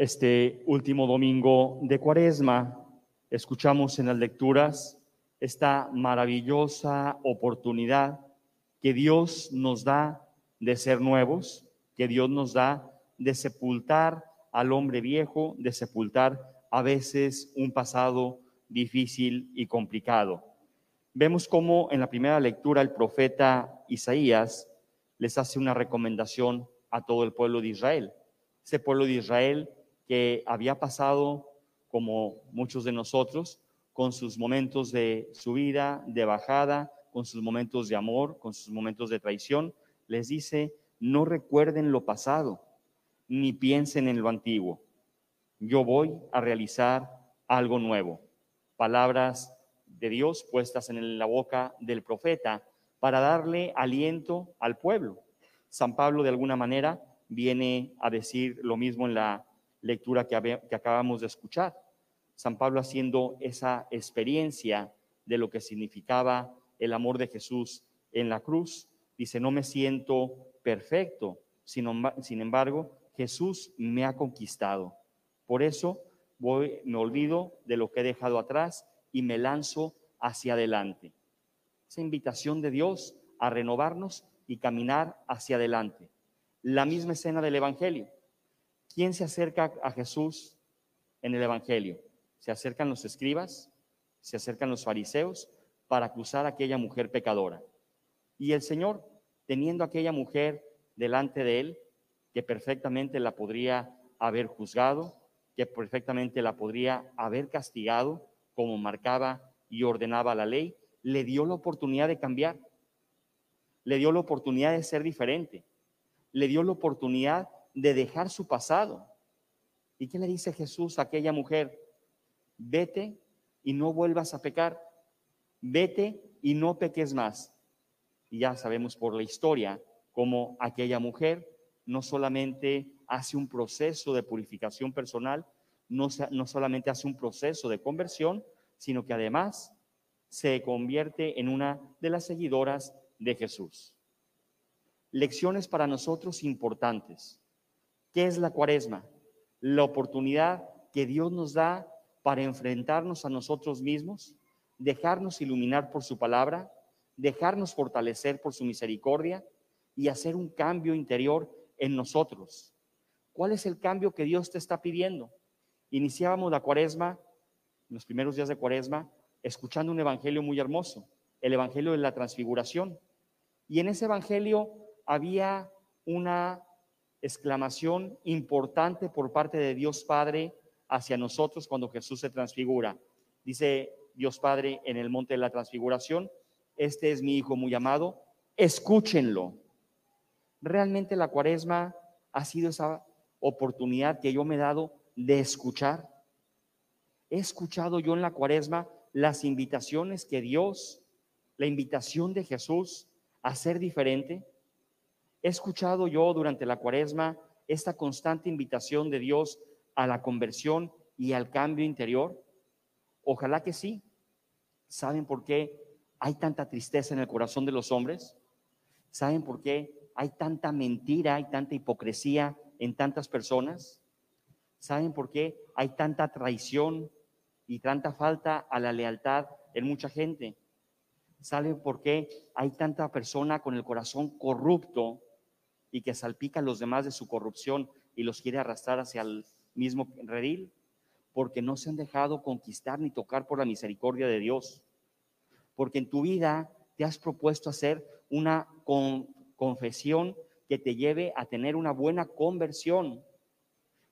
Este último domingo de Cuaresma escuchamos en las lecturas esta maravillosa oportunidad que Dios nos da de ser nuevos, que Dios nos da de sepultar al hombre viejo, de sepultar a veces un pasado difícil y complicado. Vemos cómo en la primera lectura el profeta Isaías les hace una recomendación a todo el pueblo de Israel. Ese pueblo de Israel que había pasado, como muchos de nosotros, con sus momentos de subida, de bajada, con sus momentos de amor, con sus momentos de traición, les dice, no recuerden lo pasado, ni piensen en lo antiguo. Yo voy a realizar algo nuevo. Palabras de Dios puestas en la boca del profeta para darle aliento al pueblo. San Pablo de alguna manera viene a decir lo mismo en la lectura que, acabamos de escuchar. San Pablo haciendo esa experiencia de lo que significaba el amor de Jesús en la cruz. Dice, no me siento perfecto, sin embargo, Jesús me ha conquistado. Por eso voy, me olvido de lo que he dejado atrás y me lanzo hacia adelante. Esa invitación de Dios a renovarnos y caminar hacia adelante. La misma escena del Evangelio. ¿Quién se acerca a Jesús en el Evangelio? Se acercan los escribas, se acercan los fariseos para acusar a aquella mujer pecadora. Y el Señor, teniendo a aquella mujer delante de él, que perfectamente la podría haber juzgado, que perfectamente la podría haber castigado, como marcaba y ordenaba la ley, le dio la oportunidad de cambiar, le dio la oportunidad de ser diferente, le dio la oportunidad de dejar su pasado. ¿Y qué le dice Jesús a aquella mujer? Vete y no vuelvas a pecar. Vete y no peques más. Y ya sabemos por la historia cómo aquella mujer no solamente hace un proceso de purificación personal, no, no solamente hace un proceso de conversión, sino que además se convierte en una de las seguidoras de Jesús. Lecciones para nosotros importantes. ¿Qué es la cuaresma? La oportunidad que Dios nos da para enfrentarnos a nosotros mismos, dejarnos iluminar por su palabra, dejarnos fortalecer por su misericordia y hacer un cambio interior en nosotros. ¿Cuál es el cambio que Dios te está pidiendo? Iniciábamos la cuaresma, los primeros días de cuaresma, escuchando un evangelio muy hermoso, el evangelio de la transfiguración. Y en ese evangelio había una exclamación importante por parte de Dios Padre hacia nosotros cuando Jesús se transfigura. Dice Dios Padre en el monte de la transfiguración, este es mi Hijo muy amado, escúchenlo. Realmente la cuaresma ha sido esa oportunidad que yo me he dado de escuchar. He escuchado yo en la cuaresma las invitaciones que Dios, la invitación de Jesús a ser diferente. He escuchado yo durante la cuaresma esta constante invitación de Dios a la conversión y al cambio interior. Ojalá que sí. ¿Saben por qué hay tanta tristeza en el corazón de los hombres? ¿Saben por qué hay tanta mentira, hay tanta hipocresía en tantas personas? ¿Saben por qué hay tanta traición y tanta falta a la lealtad en mucha gente? ¿Saben por qué hay tanta persona con el corazón corrupto y que salpica a los demás de su corrupción y los quiere arrastrar hacia el mismo redil? Porque no se han dejado conquistar ni tocar por la misericordia de Dios. Porque en tu vida te has propuesto hacer una confesión que te lleve a tener una buena conversión.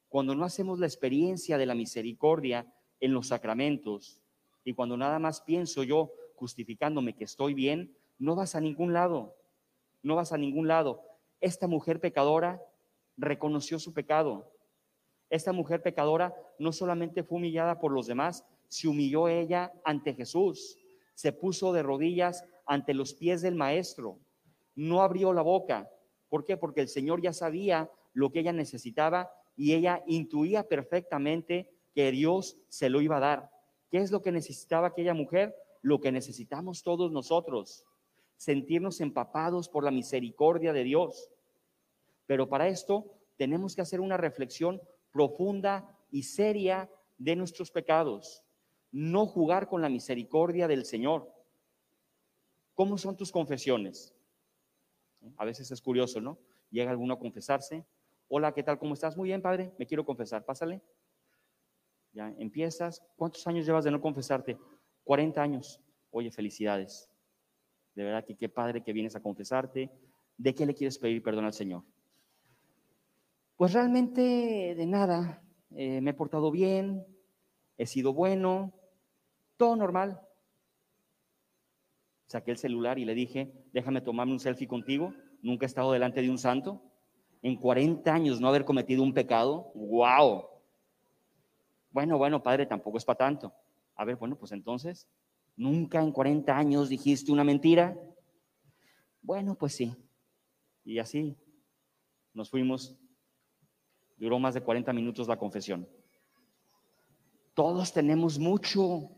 Cuando no hacemos la experiencia de la misericordia en los sacramentos y cuando nada más pienso yo justificándome que estoy bien, no vas a ningún lado. No vas a ningún lado. Esta mujer pecadora reconoció su pecado. Esta mujer pecadora no solamente fue humillada por los demás, se humilló ella ante Jesús, se puso de rodillas ante los pies del maestro, no abrió la boca. ¿Por qué? Porque el Señor ya sabía lo que ella necesitaba y ella intuía perfectamente que Dios se lo iba a dar. ¿Qué es lo que necesitaba aquella mujer? Lo que necesitamos todos nosotros, sentirnos empapados por la misericordia de Dios. Pero para esto tenemos que hacer una reflexión profunda y seria de nuestros pecados. No jugar con la misericordia del Señor. ¿Cómo son tus confesiones? A veces es curioso, ¿no? Llega alguno a confesarse. Hola, ¿qué tal? ¿Cómo estás? Muy bien, padre. Me quiero confesar. Pásale. Ya empiezas. ¿Cuántos años llevas de no confesarte? 40 años. Oye, felicidades. De verdad que qué padre que vienes a confesarte. ¿De qué le quieres pedir perdón al Señor? Pues realmente de nada. Eh, me he portado bien, he sido bueno, todo normal. Saqué el celular y le dije, déjame tomarme un selfie contigo. Nunca he estado delante de un santo. En 40 años no haber cometido un pecado. ¡Wow! Bueno, bueno, padre, tampoco es para tanto. A ver, bueno, pues entonces, ¿nunca en 40 años dijiste una mentira? Bueno, pues sí. Y así nos fuimos. Duró más de 40 minutos la confesión. Todos tenemos mucho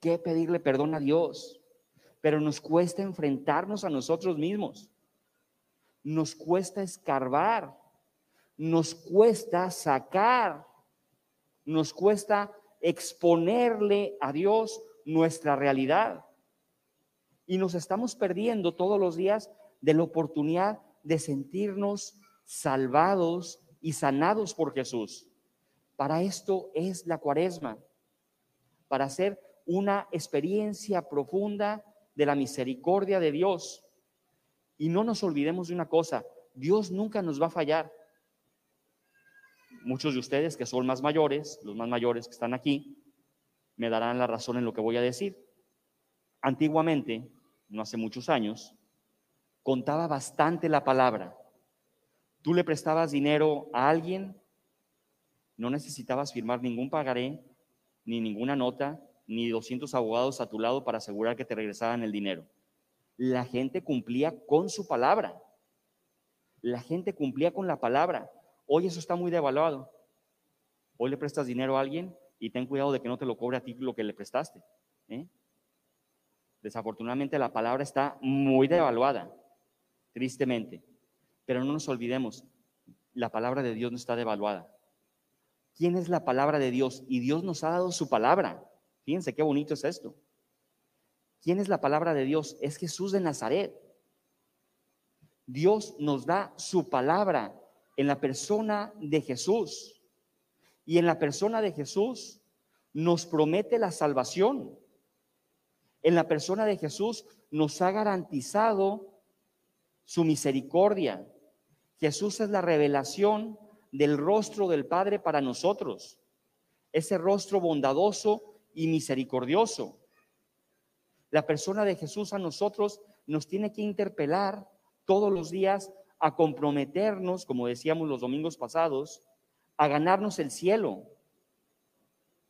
que pedirle perdón a Dios pero nos cuesta enfrentarnos a nosotros mismos. Nos cuesta escarbar, nos cuesta sacar, nos cuesta exponerle a Dios nuestra realidad. Y nos estamos perdiendo todos los días de la oportunidad de sentirnos salvados y sanados por Jesús. Para esto es la cuaresma, para hacer una experiencia profunda de la misericordia de Dios. Y no nos olvidemos de una cosa, Dios nunca nos va a fallar. Muchos de ustedes que son más mayores, los más mayores que están aquí, me darán la razón en lo que voy a decir. Antiguamente, no hace muchos años, contaba bastante la palabra. Tú le prestabas dinero a alguien, no necesitabas firmar ningún pagaré, ni ninguna nota, ni 200 abogados a tu lado para asegurar que te regresaran el dinero. La gente cumplía con su palabra. La gente cumplía con la palabra. Hoy eso está muy devaluado. Hoy le prestas dinero a alguien y ten cuidado de que no te lo cobre a ti lo que le prestaste. ¿eh? Desafortunadamente la palabra está muy devaluada, tristemente. Pero no nos olvidemos, la palabra de Dios no está devaluada. ¿Quién es la palabra de Dios? Y Dios nos ha dado su palabra. Fíjense qué bonito es esto. ¿Quién es la palabra de Dios? Es Jesús de Nazaret. Dios nos da su palabra en la persona de Jesús. Y en la persona de Jesús nos promete la salvación. En la persona de Jesús nos ha garantizado su misericordia. Jesús es la revelación del rostro del Padre para nosotros. Ese rostro bondadoso y misericordioso. La persona de Jesús a nosotros nos tiene que interpelar todos los días a comprometernos, como decíamos los domingos pasados, a ganarnos el cielo.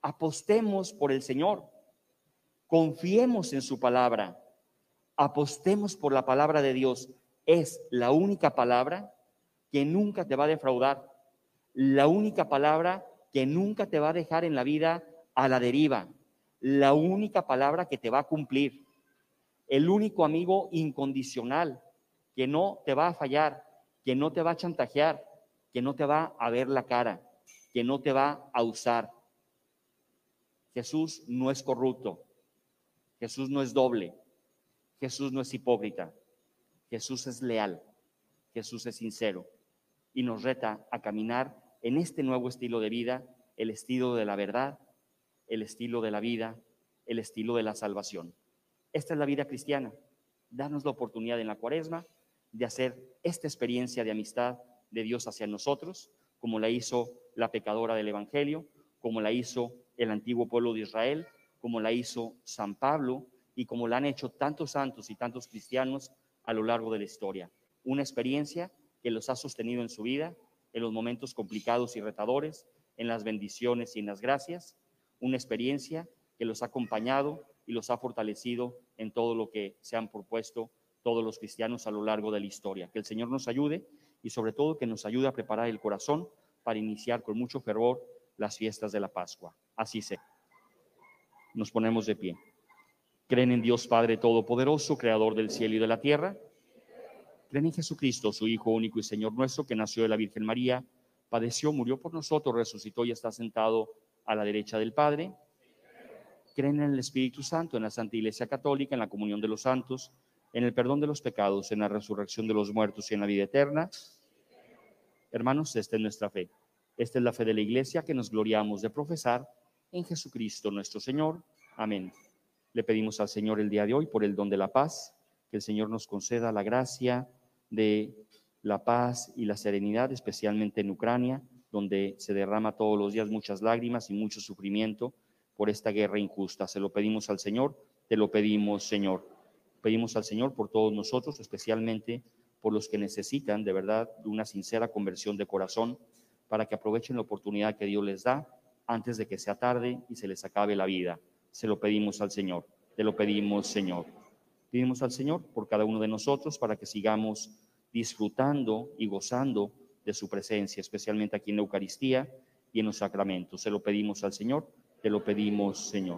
Apostemos por el Señor. Confiemos en su palabra. Apostemos por la palabra de Dios. Es la única palabra que nunca te va a defraudar. La única palabra que nunca te va a dejar en la vida a la deriva la única palabra que te va a cumplir, el único amigo incondicional que no te va a fallar, que no te va a chantajear, que no te va a ver la cara, que no te va a usar. Jesús no es corrupto, Jesús no es doble, Jesús no es hipócrita, Jesús es leal, Jesús es sincero y nos reta a caminar en este nuevo estilo de vida, el estilo de la verdad, el estilo de la vida, el estilo de la salvación. Esta es la vida cristiana. Danos la oportunidad en la cuaresma de hacer esta experiencia de amistad de Dios hacia nosotros, como la hizo la pecadora del Evangelio, como la hizo el antiguo pueblo de Israel, como la hizo San Pablo y como la han hecho tantos santos y tantos cristianos a lo largo de la historia. Una experiencia que los ha sostenido en su vida, en los momentos complicados y retadores, en las bendiciones y en las gracias, una experiencia que los ha acompañado y los ha fortalecido en todo lo que se han propuesto todos los cristianos a lo largo de la historia. Que el Señor nos ayude y sobre todo que nos ayude a preparar el corazón para iniciar con mucho fervor las fiestas de la Pascua. Así sea. Nos ponemos de pie. Creen en Dios Padre Todopoderoso, Creador del cielo y de la tierra. Creen en Jesucristo, su Hijo único y Señor nuestro, que nació de la Virgen María padeció, murió por nosotros, resucitó y está sentado a la derecha del Padre. Creen en el Espíritu Santo, en la Santa Iglesia Católica, en la comunión de los santos, en el perdón de los pecados, en la resurrección de los muertos y en la vida eterna. Hermanos, esta es nuestra fe. Esta es la fe de la Iglesia que nos gloriamos de profesar en Jesucristo nuestro Señor. Amén. Le pedimos al Señor el día de hoy por el don de la paz, que el Señor nos conceda la gracia de la paz y la serenidad, especialmente en Ucrania, donde se derrama todos los días muchas lágrimas y mucho sufrimiento por esta guerra injusta. Se lo pedimos al Señor, te lo pedimos, Señor. Pedimos al Señor por todos nosotros, especialmente por los que necesitan de verdad de una sincera conversión de corazón, para que aprovechen la oportunidad que Dios les da antes de que sea tarde y se les acabe la vida. Se lo pedimos al Señor, te lo pedimos, Señor. Pedimos al Señor por cada uno de nosotros para que sigamos disfrutando y gozando de su presencia, especialmente aquí en la Eucaristía y en los sacramentos. Se lo pedimos al Señor, te lo pedimos, Señor.